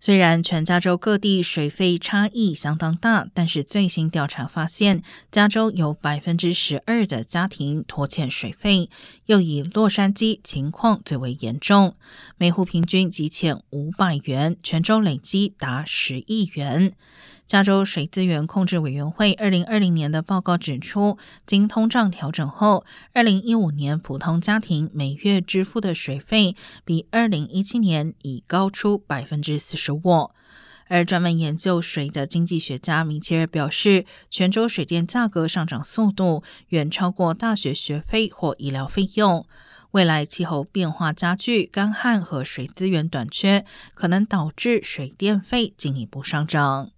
虽然全加州各地水费差异相当大，但是最新调查发现，加州有百分之十二的家庭拖欠水费，又以洛杉矶情况最为严重，每户平均积欠五百元，全州累积达十亿元。加州水资源控制委员会二零二零年的报告指出，经通胀调整后，二零一五年普通家庭每月支付的水费比二零一七年已高出百分之四十而专门研究水的经济学家米切尔表示，泉州水电价格上涨速度远超过大学学费或医疗费用。未来气候变化加剧、干旱和水资源短缺，可能导致水电费进一步上涨。